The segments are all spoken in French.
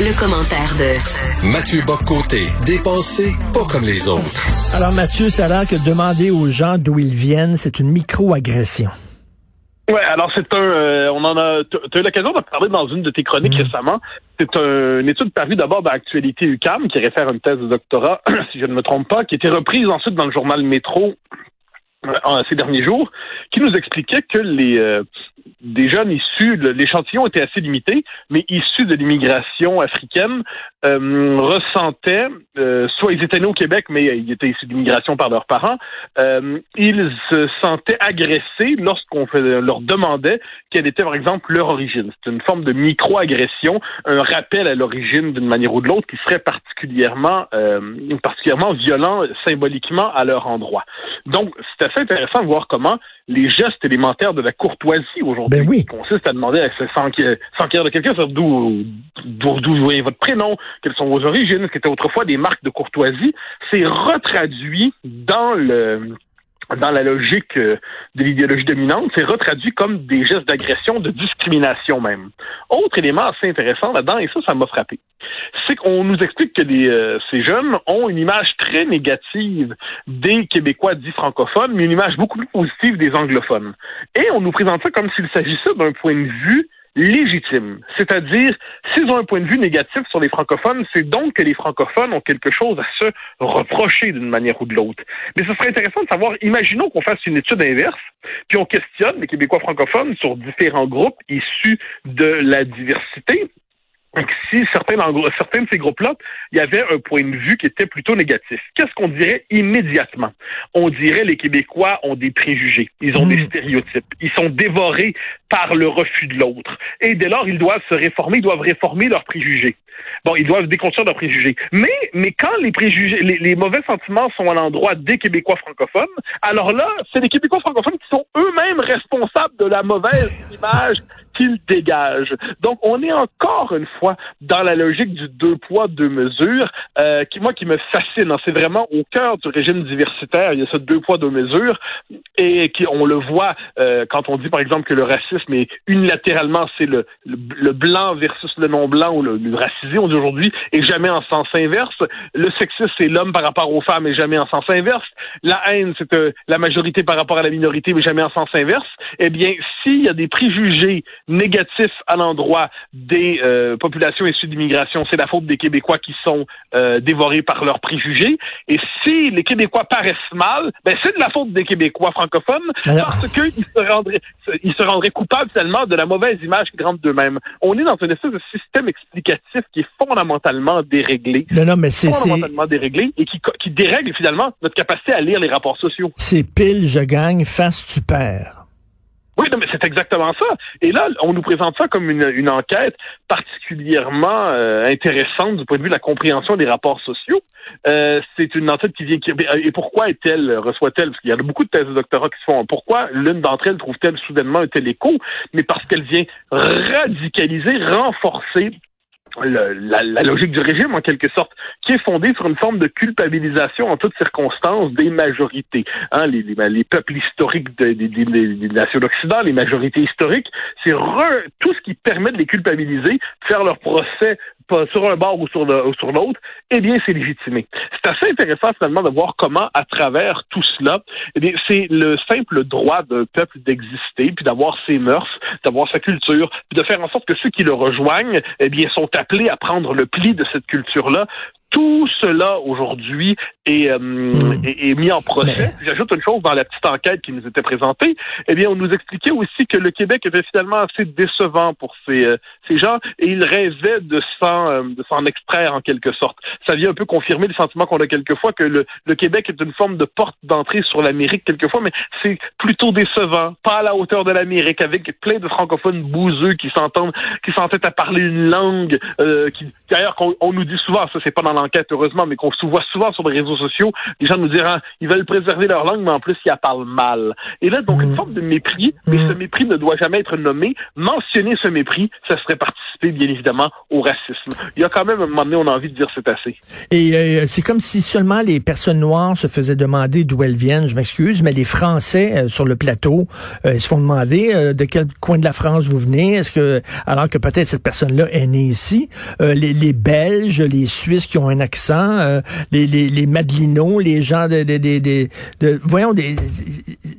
Le commentaire de Mathieu Boccoté, dépensé pas comme les autres. Alors Mathieu, ça a l'air que demander aux gens d'où ils viennent, c'est une micro-agression. Ouais, alors c'est un, euh, on en a, tu as eu l'occasion de parler dans une de tes chroniques Mm. récemment. C'est un- une étude parue d'abord dans Actualité UCAM qui réfère à une thèse de doctorat, si je ne me trompe pas, qui a été reprise ensuite dans le journal Métro en- ces derniers jours, qui nous expliquait que les euh, des jeunes issus, l'échantillon était assez limité, mais issus de l'immigration africaine, euh, ressentaient, euh, soit ils étaient nés au Québec, mais ils étaient issus d'immigration par leurs parents, euh, ils se sentaient agressés lorsqu'on leur demandait quelle était, par exemple, leur origine. C'est une forme de micro-agression, un rappel à l'origine d'une manière ou de l'autre qui serait particulièrement, euh, particulièrement violent symboliquement à leur endroit. Donc, assez intéressant de voir comment les gestes élémentaires de la courtoisie aujourd'hui, Ben oui. qui consistent à demander à s'enquérir de quelqu'un, d'où d'où vient votre prénom, quelles sont vos origines, ce qui était autrefois des marques de courtoisie, c'est retraduit dans le dans la logique euh, de l'idéologie dominante, c'est retraduit comme des gestes d'agression, de discrimination même. Autre élément assez intéressant là-dedans, et ça, ça m'a frappé, c'est qu'on nous explique que les, euh, ces jeunes ont une image très négative des Québécois dits francophones, mais une image beaucoup plus positive des anglophones. Et on nous présente ça comme s'il s'agissait d'un point de vue légitime. C'est-à-dire, s'ils ont un point de vue négatif sur les francophones, c'est donc que les francophones ont quelque chose à se reprocher d'une manière ou de l'autre. Mais ce serait intéressant de savoir, imaginons qu'on fasse une étude inverse, puis on questionne les Québécois francophones sur différents groupes issus de la diversité, et si certains, certains de ces groupes-là, il y avait un point de vue qui était plutôt négatif. Qu'est-ce qu'on dirait immédiatement? On dirait les Québécois ont des préjugés, ils ont Mm. des stéréotypes, ils sont dévorés par le refus de l'autre. Et dès lors, ils doivent se réformer, ils doivent réformer leurs préjugés. Bon, ils doivent déconstruire leurs préjugés. Mais, mais quand les préjugés, les, les mauvais sentiments sont à l'endroit des Québécois francophones, alors là, c'est les Québécois francophones qui sont eux-mêmes responsables de la mauvaise image qu'ils dégagent. Donc, on est encore une fois dans la logique du deux poids, deux mesures, euh, qui, moi, qui me fascine. C'est vraiment au cœur du régime diversitaire. Il y a ce deux poids, deux mesures. Et qui, on le voit euh, quand on dit, par exemple, que le racisme est unilatéralement, c'est le, le, le blanc versus le non-blanc ou le, le racisé, on dit aujourd'hui, et jamais en sens inverse. Le sexisme, c'est l'homme par rapport aux femmes et jamais en sens inverse. La haine, c'est euh, la majorité par rapport à la minorité, mais jamais en sens inverse. Eh bien, s'il y a des préjugés négatifs à l'endroit des euh, populations issues d'immigration, c'est la faute des Québécois qui sont euh, dévorés par leurs préjugés. Et si les Québécois paraissent mal, ben c'est de la faute des Québécois francophones Alors- parce qu'ils se rendraient, ils se rendraient coupables tellement de la mauvaise image qu'ils rendent d'eux-mêmes. On est dans une espèce de système explicatif qui est fondamentalement déréglé. Non, non, mais c'est, Fondamentalement déréglé et qui, qui dérègle finalement notre capacité à lire les rapports sociaux. c'est pile, je gagne, face, tu perds. Oui, non, mais c'est exactement ça. Et là, on nous présente ça comme une, une enquête particulièrement euh, intéressante du point de vue de la compréhension des rapports sociaux. Euh, c'est une enquête qui vient... qui- et pourquoi est-elle, reçoit-elle, parce qu'il y a beaucoup de thèses de doctorat qui se font, pourquoi l'une d'entre elles trouve-t-elle soudainement un tel écho? Mais parce qu'elle vient radicaliser, renforcer le- la, la logique du régime, en quelque sorte, qui est fondée sur une forme de culpabilisation en toutes circonstances des majorités. Hein, les, les, les peuples historiques de- des, des- des- des nations d'Occident, les majorités historiques, c'est tout ce qui permet de les culpabiliser, de faire leur procès sur un bord ou sur, l'autre, eh bien, c'est légitimé. C'est assez intéressant, finalement, de voir comment, à travers tout cela, eh c'est le simple droit d'un peuple d'exister, puis d'avoir ses mœurs, d'avoir sa culture, puis de faire en sorte que ceux qui le rejoignent, eh bien, sont appelés à prendre le pli de cette culture-là. Tout cela aujourd'hui est, euh, Mm. est, est mis en procès. J'ajoute une chose dans la petite enquête qui nous était présentée. Eh bien, on nous expliquait aussi que le Québec était finalement assez décevant pour ces, euh, ces gens et ils rêvaient de s'en euh, de s'en extraire en quelque sorte. Ça vient un peu confirmer le sentiment qu'on a quelquefois que le, le Québec est une forme de porte d'entrée sur l'Amérique quelquefois, mais c'est plutôt décevant, pas à la hauteur de l'Amérique, avec plein de francophones bouseux qui s'entendent, qui s'entêtent à parler une langue euh, qui d'ailleurs qu'on on nous dit souvent, ça c'est pas dans l'enquête heureusement, mais qu'on se voit souvent sur les réseaux sociaux, les gens nous disent ah, ils veulent préserver leur langue, mais en plus ils la parlent mal. Et là donc une Mm. forme de mépris, mais Mm. ce mépris ne doit jamais être nommé. Mentionner ce mépris, ça serait participer bien évidemment, au racisme. Il y a quand même, un moment donné, on a envie de dire c'est assez. Et euh, c'est comme si seulement les personnes noires se faisaient demander d'où elles viennent. Je m'excuse, mais les Français euh, sur le plateau, euh, ils se font demander de quel coin de la France vous venez. Est-ce que, alors que peut-être cette personne-là est née ici, les, les, Belges, les Suisses qui ont un accent, les, les, les Madelinos, les gens de, de, de, de voyons, des,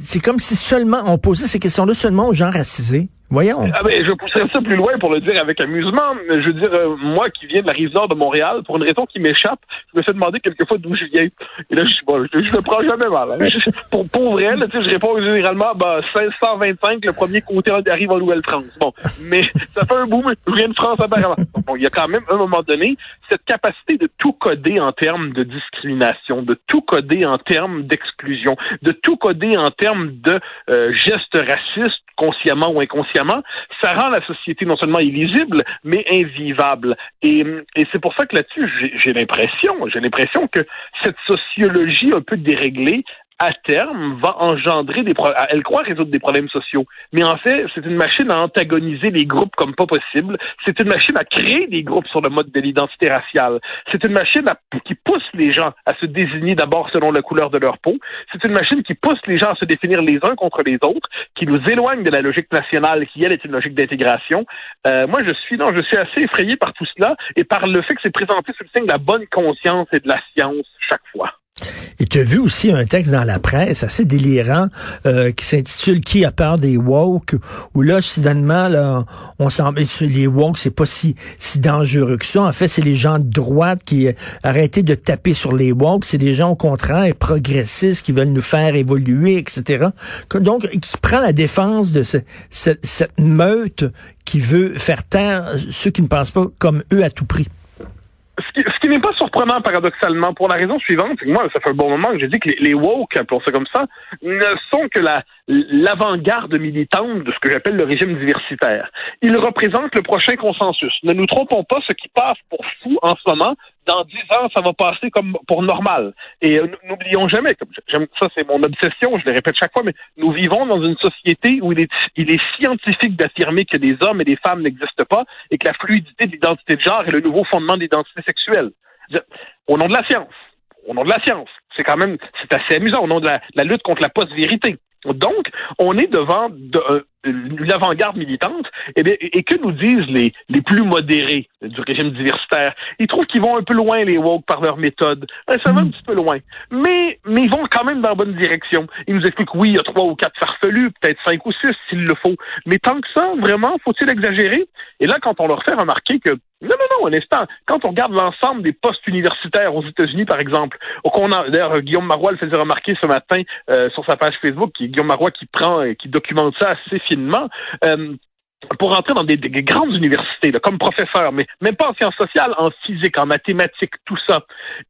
c'est comme si seulement on posait ces questions-là seulement aux gens racisés. Voyons. Ah ben, je pousserais ça plus loin pour le dire avec amusement. Je veux dire, euh, moi qui viens de la rive nord de Montréal, pour une raison qui m'échappe, je me suis demandé quelquefois d'où je viens. Et là, je suis bon, je, je le prends jamais mal. Hein. pour, pour vrai, là, je réponds généralement, bah, 1625, le premier côté arrive en Nouvelle-France. Bon, mais ça fait un boom. Je viens de France apparemment. Bon, il y a quand même, à un moment donné, cette capacité de tout coder en termes de discrimination, de tout coder en termes d'exclusion, de tout coder en termes de euh, gestes racistes consciemment ou inconsciemment, ça rend la société non seulement illisible, mais invivable. Et, et c'est pour ça que là-dessus, j'ai l'impression, j'ai l'impression que cette sociologie un peu déréglée, à terme, va engendrer des problèmes. Elle croit résoudre des problèmes sociaux. Mais en fait, c'est une machine à antagoniser les groupes comme pas possible. C'est une machine à créer des groupes sur le mode de l'identité raciale. C'est une machine qui pousse les gens à se désigner d'abord selon la couleur de leur peau. C'est une machine qui pousse les gens à se définir les uns contre les autres, qui nous éloigne de la logique nationale qui, elle, est une logique d'intégration. Euh, moi, je suis, non, je suis assez effrayé par tout cela et par le fait que c'est présenté sous le signe de la bonne conscience et de la science chaque fois. Et tu as vu aussi un texte dans la presse assez délirant euh, qui s'intitule Qui a peur des woke? Où là soudainement là on s'en les woke c'est pas si si dangereux que ça. En fait c'est les gens de droite qui euh, arrêtent de taper sur les woke. C'est des gens au contraire progressistes qui veulent nous faire évoluer etc donc qui prend la défense de cette meute qui veut faire taire ceux qui ne pensent pas comme eux à tout prix. Ce qui, n'est pas surprenant, paradoxalement, pour la raison suivante, moi, ça fait un bon moment que j'ai dit que les, woke, appelons ça comme ça, ne sont que la l'avant-garde militante de ce que j'appelle le régime diversitaire. Ils représentent le prochain consensus. Ne nous trompons pas, ce qui passe pour fou en ce moment, dans dix ans, ça va passer comme pour normal. Et euh, n'oublions jamais, comme ça c'est mon obsession, je le répète chaque fois, mais nous vivons dans une société où il est, il est scientifique d'affirmer que des hommes et des femmes n'existent pas et que la fluidité de l'identité de genre est le nouveau fondement de l'identité sexuelle. Au nom de la science. Au nom de la science. C'est quand même, c'est assez amusant, au nom de la lutte contre la post-vérité. Donc, on est devant de, euh, l'avant-garde militante, et, eh et, que nous disent les, les plus modérés du régime diversitaire? Ils trouvent qu'ils vont un peu loin, les woke, par leur méthode. ça va un hmm. petit peu loin. Mais, mais ils vont quand même dans la bonne direction. Ils nous expliquent, oui, il y a trois ou quatre farfelus, peut-être cinq ou six s'il le faut. Mais tant que ça, vraiment, faut-il exagérer? Et là, quand on leur fait remarquer que non, non, non, un instant. Quand on regarde l'ensemble des postes universitaires aux États-Unis, par exemple, qu'on a, d'ailleurs, Guillaume Marois le faisait remarquer ce matin euh, sur sa page Facebook, qui, Guillaume Marois qui prend et qui documente ça assez finement. Euh, pour entrer dans des, grandes universités, comme professeur, mais même pas en sciences sociales, en physique, en mathématiques, tout ça,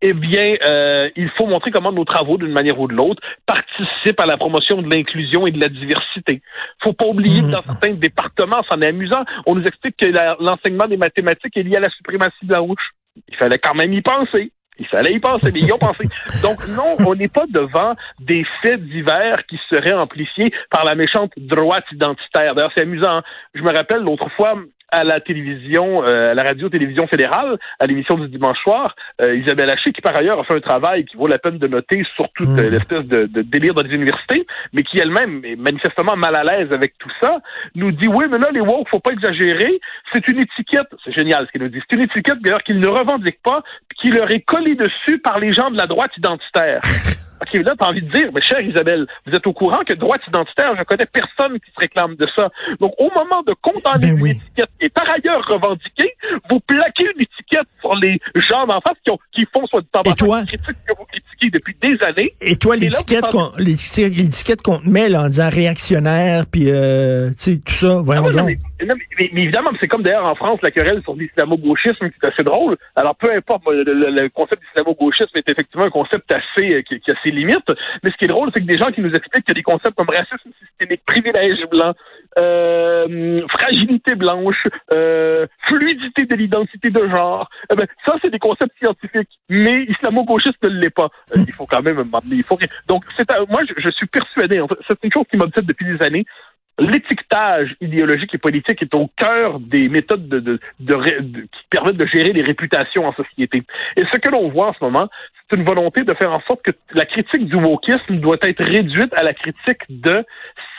eh bien, euh, il faut montrer comment nos travaux, d'une manière ou de l'autre, participent à la promotion de l'inclusion et de la diversité. faut pas oublier que dans mmh. certains départements, c'en est amusant, on nous explique que l'enseignement des mathématiques est lié à la suprématie blanche. Il fallait quand même y penser. Il fallait y penser, mais ils ont pensé. Donc non, on n'est pas devant des faits divers qui seraient amplifiés par la méchante droite identitaire. D'ailleurs, c'est amusant. Hein. Je me rappelle l'autre fois, à la télévision, euh, à la radio-télévision fédérale, à l'émission du dimanche soir, euh, Isabelle Haché, qui par ailleurs a fait un travail qui vaut la peine de noter sur toute mmh. l'espèce de, de, délire dans les universités, mais qui elle-même est manifestement mal à l'aise avec tout ça, nous dit oui, mais là, les woke, faut pas exagérer, c'est une étiquette, c'est génial ce qu'il nous dit, c'est une étiquette d'ailleurs qu'ils ne revendiquent pas, qui leur est collée dessus par les gens de la droite identitaire. OK, là, t'as envie de dire, mais chère Isabelle, vous êtes au courant que droite identitaire, je connais personne qui se réclame de ça. Donc, au moment de condamner ben une étiquette qui est par ailleurs revendiquée, vous plaquez une étiquette sur les gens d'en face qui, ont, qui font soit du temps critique que vous critiquez depuis des années. Et toi, l'étiquette qu'on te met là, en disant réactionnaire, puis euh, tu sais, tout ça, voyons ah mais, évidemment, c'est comme d'ailleurs en France, la querelle sur l'islamo-gauchisme, qui est assez drôle. Alors, peu importe, le, concept d'islamo-gauchisme est effectivement un concept assez, euh, qui, qui ses limites. Mais ce qui est drôle, c'est que des gens qui nous expliquent qu'il y a des concepts comme racisme systémique, privilège blanc, euh, fragilité blanche, euh, fluidité de l'identité de genre, eh ben, ça, c'est des concepts scientifiques. Mais islamo-gauchiste ne l'est pas. Euh, il faut quand même il faut Donc, c'est moi, je, suis persuadé, en c'est une chose qui m'obsède depuis des années, l'étiquetage idéologique et politique est au cœur des méthodes de, de, qui permettent de gérer les réputations en société. Et ce que l'on voit en ce moment, c'est une volonté de faire en sorte que la critique du wokisme doit être réduite à la critique de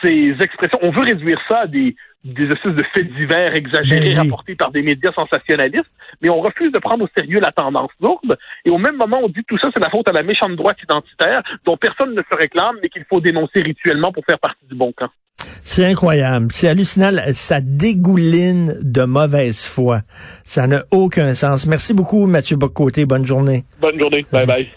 ces expressions. On veut réduire ça à des des espèces de faits divers exagérés ben rapportés par des médias sensationnalistes, mais on refuse de prendre au sérieux la tendance lourde. Et au même moment, on dit tout ça, c'est la faute à la méchante droite identitaire dont personne ne se réclame, mais qu'il faut dénoncer rituellement pour faire partie du bon camp. C'est incroyable. C'est hallucinant. Ça dégouline de mauvaise foi. Ça n'a aucun sens. Merci beaucoup, Mathieu Bocoté. Bonne journée. Bonne journée. Bye bye.